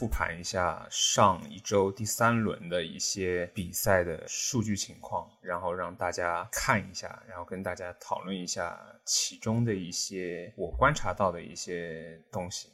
复盘一下上一周第三轮的一些比赛的数据情况，然后让大家看一下，然后跟大家讨论一下其中的一些我观察到的一些东西。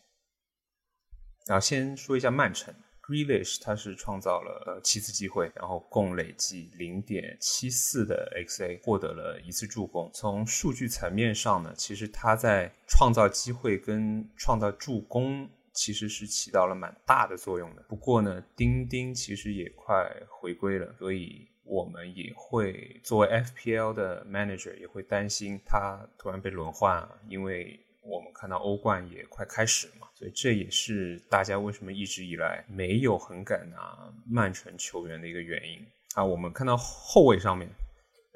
然后先说一下曼城。Grealish 他是创造了七次机会，然后共累计零点七四的 XA，获得了一次助攻。从数据层面上呢，其实他在创造机会跟创造助攻其实是起到了蛮大的作用的。不过呢，丁丁其实也快回归了，所以我们也会作为 FPL 的 manager 也会担心他突然被轮换啊，因为。我们看到欧冠也快开始嘛，所以这也是大家为什么一直以来没有很敢拿曼城球员的一个原因啊。我们看到后卫上面，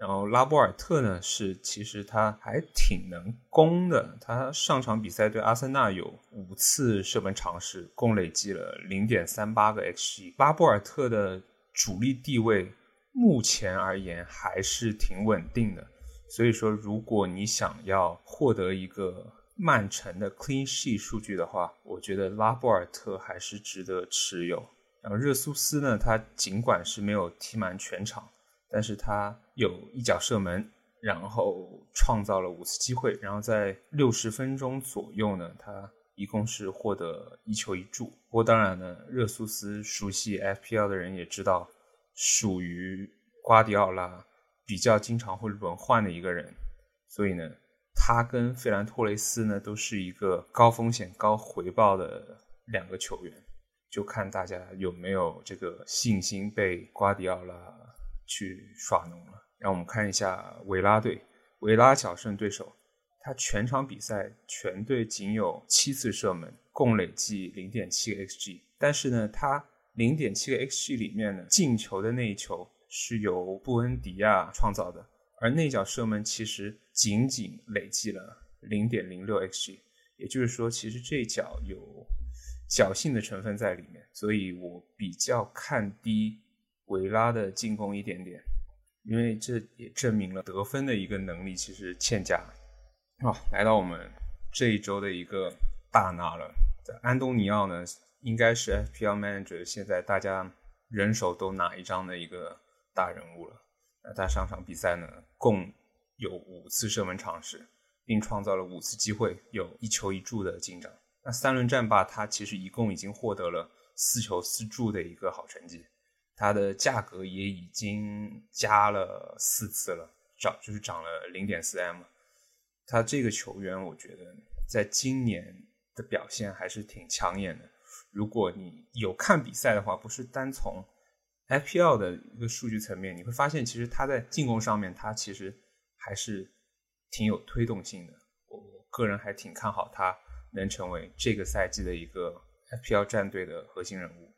然后拉波尔特呢是其实他还挺能攻的，他上场比赛对阿森纳有五次射门尝试，共累计了零点三八个 xg。拉波尔特的主力地位目前而言还是挺稳定的，所以说如果你想要获得一个。曼城的 clean sheet 数据的话，我觉得拉波尔特还是值得持有。然后热苏斯呢，他尽管是没有踢满全场，但是他有一脚射门，然后创造了五次机会，然后在六十分钟左右呢，他一共是获得一球一助。不过当然呢，热苏斯熟悉 FPL 的人也知道，属于瓜迪奥拉比较经常会轮换的一个人，所以呢。他跟费兰托雷斯呢，都是一个高风险高回报的两个球员，就看大家有没有这个信心被瓜迪奥拉去耍弄了。让我们看一下维拉队，维拉小胜对手，他全场比赛全队仅有七次射门，共累计零点七个 xg，但是呢，他零点七个 xg 里面呢，进球的那一球是由布恩迪亚创造的。而内脚射门其实仅仅累计了零点零六 xg，也就是说，其实这脚有侥幸的成分在里面，所以我比较看低维拉的进攻一点点，因为这也证明了得分的一个能力其实欠佳。好，来到我们这一周的一个大拿了，安东尼奥呢，应该是 FPL Manager 现在大家人手都拿一张的一个大人物了。那他上场比赛呢，共有五次射门尝试，并创造了五次机会，有一球一助的进账。那三轮战罢，他其实一共已经获得了四球四助的一个好成绩。他的价格也已经加了四次了，涨就是涨了零点四 M。他这个球员，我觉得在今年的表现还是挺抢眼的。如果你有看比赛的话，不是单从。FPL 的一个数据层面，你会发现，其实他在进攻上面，他其实还是挺有推动性的。我个人还挺看好他能成为这个赛季的一个 FPL 战队的核心人物。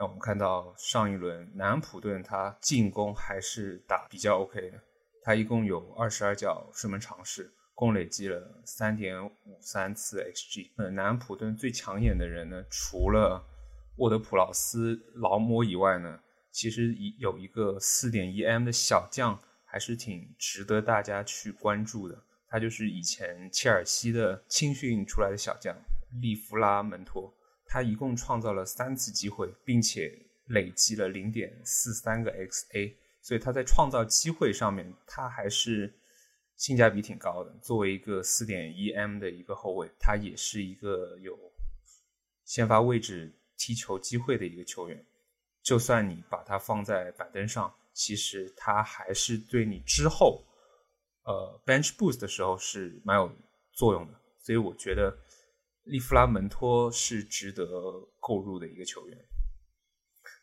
那我们看到上一轮南普顿，他进攻还是打比较 OK 的，他一共有二十二脚射门尝试，共累计了三点五三次 xg。呃，南普顿最抢眼的人呢，除了沃德普劳斯劳模以外呢，其实有一个四点一 M 的小将，还是挺值得大家去关注的。他就是以前切尔西的青训出来的小将利弗拉门托，他一共创造了三次机会，并且累积了零点四三个 XA，所以他在创造机会上面，他还是性价比挺高的。作为一个四点一 M 的一个后卫，他也是一个有先发位置。踢球机会的一个球员，就算你把他放在板凳上，其实他还是对你之后，呃，bench boost 的时候是蛮有作用的。所以我觉得利弗拉门托是值得购入的一个球员。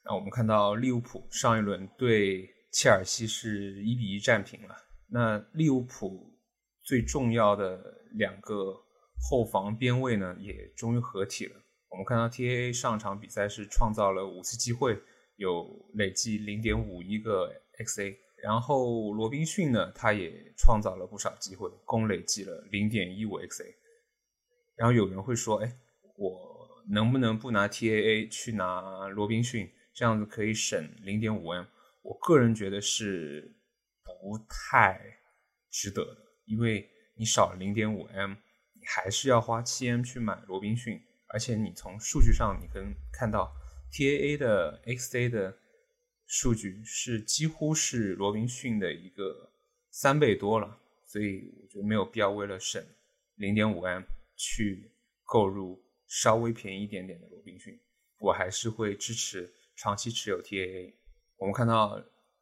那我们看到利物浦上一轮对切尔西是一比一战平了。那利物浦最重要的两个后防边卫呢，也终于合体了。我们看到 T A A 上场比赛是创造了五次机会，有累计零点五一个 X A。然后罗宾逊呢，他也创造了不少机会，共累计了零点一五 X A。然后有人会说：“哎，我能不能不拿 T A A 去拿罗宾逊，这样子可以省零点五 M？” 我个人觉得是不太值得的，因为你少了零点五 M，你还是要花七 M 去买罗宾逊。而且你从数据上，你可以看到 TAA 的 XA 的数据是几乎是罗宾逊的一个三倍多了，所以我觉得没有必要为了省零点五 M 去购入稍微便宜一点点的罗宾逊，我还是会支持长期持有 TAA。我们看到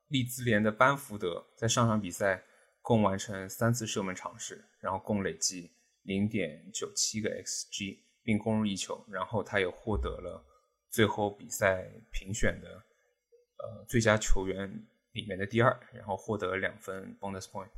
利兹联的班福德在上场比赛共完成三次射门尝试，然后共累计零点九七个 XG。并攻入一球，然后他也获得了最后比赛评选的呃最佳球员里面的第二，然后获得了两分 bonus point。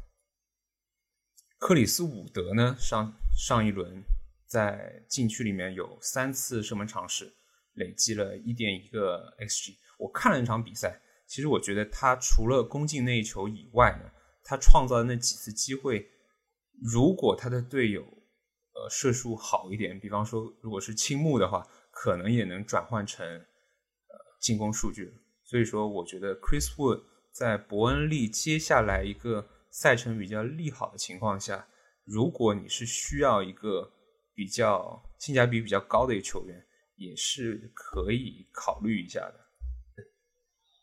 克里斯伍德呢，上上一轮在禁区里面有三次射门尝试，累计了一点一个 xg。我看了那场比赛，其实我觉得他除了攻进那一球以外呢，他创造的那几次机会，如果他的队友。呃，射术好一点，比方说，如果是青木的话，可能也能转换成呃进攻数据。所以说，我觉得 Chris Wood 在伯恩利接下来一个赛程比较利好的情况下，如果你是需要一个比较性价比比较高的一个球员，也是可以考虑一下的。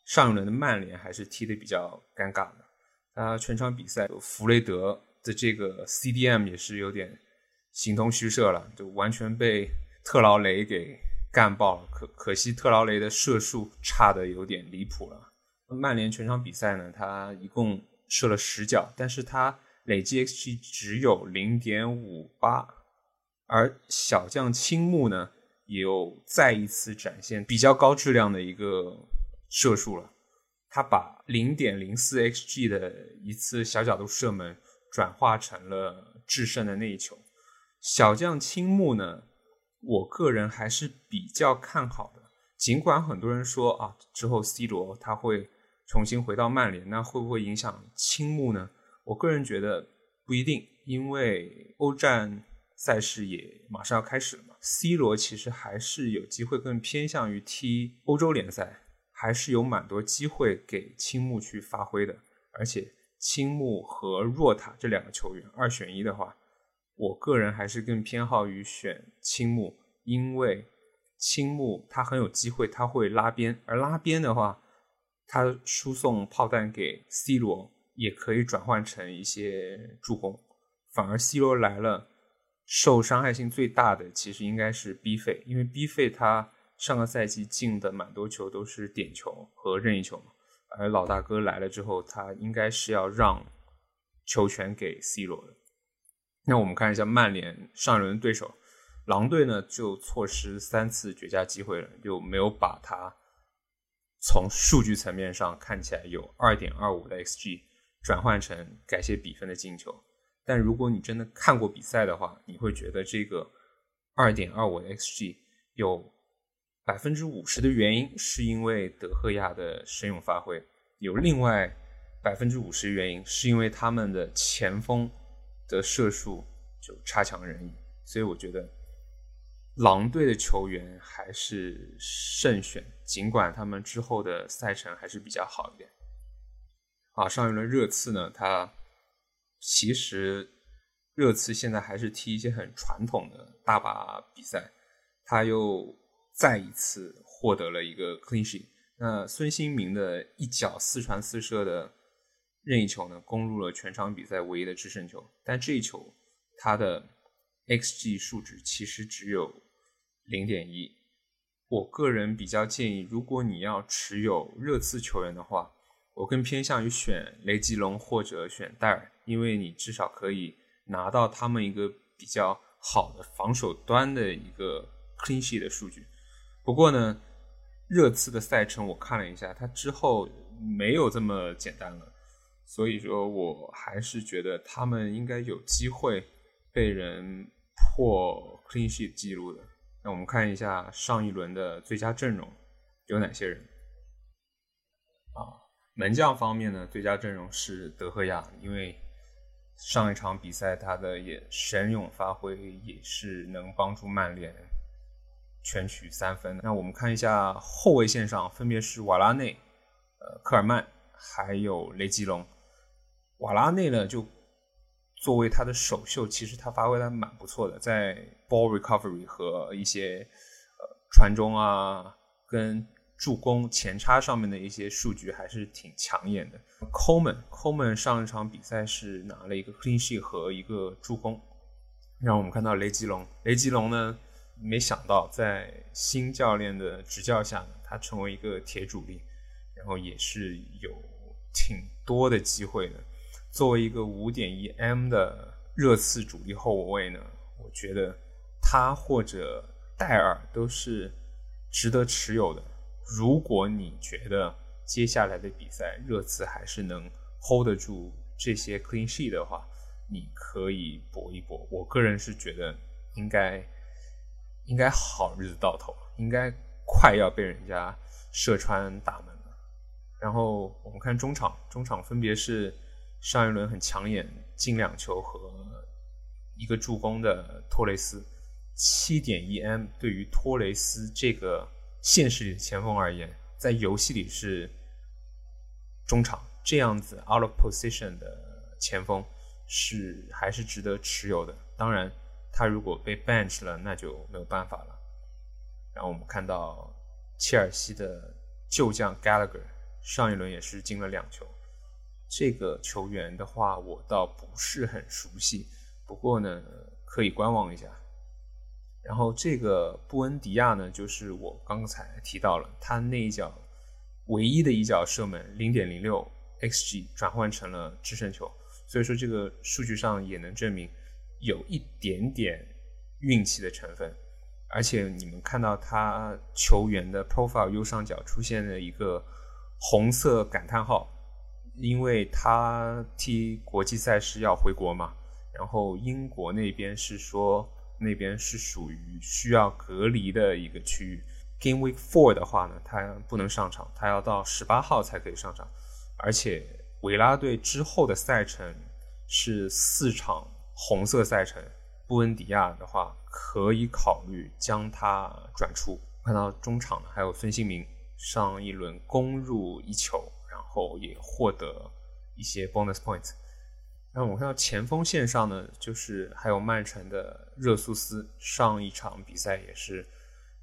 上一轮的曼联还是踢的比较尴尬的，他全场比赛弗雷德的这个 CDM 也是有点。形同虚设了，就完全被特劳雷给干爆了。可可惜特劳雷的射术差的有点离谱了。曼联全场比赛呢，他一共射了十脚，但是他累计 xg 只有零点五八。而小将青木呢，也有再一次展现比较高质量的一个射术了。他把零点零四 xg 的一次小角度射门转化成了制胜的那一球。小将青木呢，我个人还是比较看好的。尽管很多人说啊，之后 C 罗他会重新回到曼联，那会不会影响青木呢？我个人觉得不一定，因为欧战赛事也马上要开始了嘛。C 罗其实还是有机会更偏向于踢欧洲联赛，还是有蛮多机会给青木去发挥的。而且青木和若塔这两个球员二选一的话。我个人还是更偏好于选青木，因为青木他很有机会，他会拉边，而拉边的话，他输送炮弹给 C 罗也可以转换成一些助攻。反而 C 罗来了，受伤害性最大的其实应该是 B 费，因为 B 费他上个赛季进的蛮多球都是点球和任意球嘛，而老大哥来了之后，他应该是要让球权给 C 罗的。那我们看一下曼联上一轮对手狼队呢，就错失三次绝佳机会了，就没有把它从数据层面上看起来有二点二五的 xg 转换成改写比分的进球。但如果你真的看过比赛的话，你会觉得这个二点二五的 xg 有百分之五十的原因是因为德赫亚的神勇发挥，有另外百分之五十原因是因为他们的前锋。的射术就差强人意，所以我觉得狼队的球员还是慎选，尽管他们之后的赛程还是比较好一点。啊，上一轮热刺呢，他其实热刺现在还是踢一些很传统的大把比赛，他又再一次获得了一个 clean sheet。那孙兴民的一脚四传四射的。任意球呢，攻入了全场比赛唯一的制胜球，但这一球他的 xg 数值其实只有零点一。我个人比较建议，如果你要持有热刺球员的话，我更偏向于选雷吉隆或者选戴尔，因为你至少可以拿到他们一个比较好的防守端的一个 clean sheet 的数据。不过呢，热刺的赛程我看了一下，它之后没有这么简单了。所以说，我还是觉得他们应该有机会被人破 clean sheet 记录的。那我们看一下上一轮的最佳阵容有哪些人啊？门将方面呢，最佳阵容是德赫亚，因为上一场比赛他的也神勇发挥，也是能帮助曼联全取三分。那我们看一下后卫线上，分别是瓦拉内、呃科尔曼还有雷吉隆。瓦拉内呢，就作为他的首秀，其实他发挥的蛮不错的，在 ball recovery 和一些呃传中啊跟助攻前插上面的一些数据还是挺抢眼的。Coleman Coleman 上一场比赛是拿了一个 clean sheet 和一个助攻，让我们看到雷吉隆。雷吉隆呢，没想到在新教练的执教下，他成为一个铁主力，然后也是有挺多的机会的。作为一个五点一 M 的热刺主力后卫呢，我觉得他或者戴尔都是值得持有的。如果你觉得接下来的比赛热刺还是能 hold 得住这些 clean sheet 的话，你可以搏一搏。我个人是觉得应该应该好日子到头，应该快要被人家射穿大门了。然后我们看中场，中场分别是。上一轮很抢眼，进两球和一个助攻的托雷斯，七点一 M 对于托雷斯这个现实里的前锋而言，在游戏里是中场这样子 out of position 的前锋是还是值得持有的。当然，他如果被 bench 了，那就没有办法了。然后我们看到切尔西的旧将 Gallagher 上一轮也是进了两球。这个球员的话，我倒不是很熟悉，不过呢，可以观望一下。然后这个布恩迪亚呢，就是我刚才提到了，他那一脚唯一的一脚射门，零点零六 xg 转换成了制胜球，所以说这个数据上也能证明有一点点运气的成分。而且你们看到他球员的 profile 右上角出现了一个红色感叹号。因为他踢国际赛事要回国嘛，然后英国那边是说那边是属于需要隔离的一个区域。Game Week Four 的话呢，他不能上场，他要到十八号才可以上场。而且维拉队之后的赛程是四场红色赛程，布恩迪亚的话可以考虑将他转出。看到中场呢，还有孙兴民上一轮攻入一球。后也获得一些 bonus points。然后我看到前锋线上呢，就是还有曼城的热苏斯，上一场比赛也是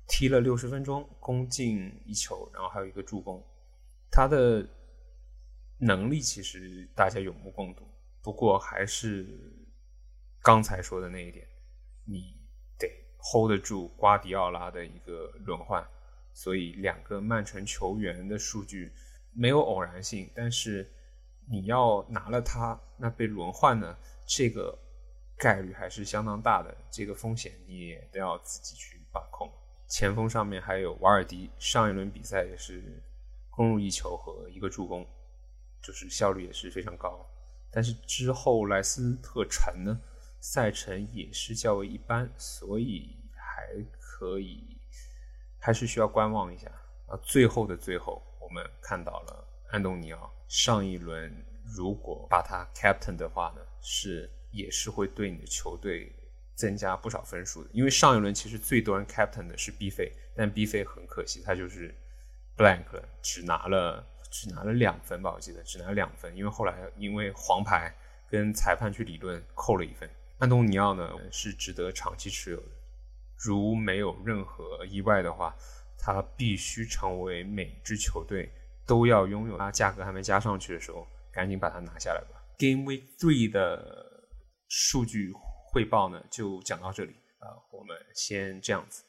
踢了六十分钟，攻进一球，然后还有一个助攻。他的能力其实大家有目共睹，不过还是刚才说的那一点，你得 hold 得住瓜迪奥拉的一个轮换。所以两个曼城球员的数据。没有偶然性，但是你要拿了它，那被轮换呢？这个概率还是相当大的，这个风险你也都要自己去把控。前锋上面还有瓦尔迪，上一轮比赛也是攻入一球和一个助攻，就是效率也是非常高。但是之后莱斯特城呢，赛程也是较为一般，所以还可以，还是需要观望一下啊。最后的最后。我们看到了安东尼奥上一轮，如果把他 captain 的话呢，是也是会对你的球队增加不少分数的。因为上一轮其实最多人 captain 的是 B 费，但 B 费很可惜，他就是 blank，只拿了只拿了两分吧，我记得只拿了两分，因为后来因为黄牌跟裁判去理论扣了一分。安东尼奥呢是值得长期持有的，如没有任何意外的话。他必须成为每支球队都要拥有，他价格还没加上去的时候，赶紧把它拿下来吧。Game Week Three 的数据汇报呢，就讲到这里啊，我们先这样子。